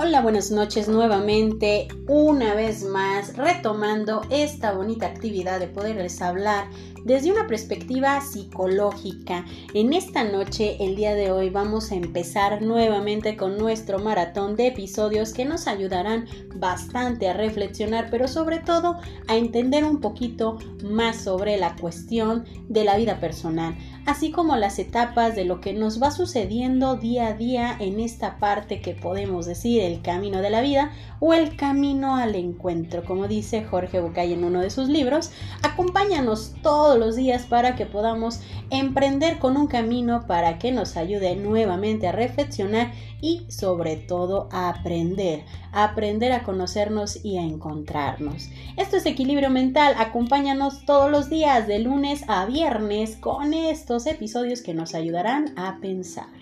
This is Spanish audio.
Hola, buenas noches nuevamente, una vez más, retomando esta bonita actividad de poderles hablar desde una perspectiva psicológica. En esta noche, el día de hoy, vamos a empezar nuevamente con nuestro maratón de episodios que nos ayudarán bastante a reflexionar, pero sobre todo a entender un poquito más sobre la cuestión de la vida personal, así como las etapas de lo que nos va sucediendo día a día en esta parte que podemos decir el camino de la vida o el camino al encuentro, como dice Jorge Bucay en uno de sus libros. Acompáñanos todos los días para que podamos emprender con un camino para que nos ayude nuevamente a reflexionar y sobre todo a aprender, a aprender a conocernos y a encontrarnos. Esto es equilibrio mental, acompáñanos todos los días de lunes a viernes con estos episodios que nos ayudarán a pensar.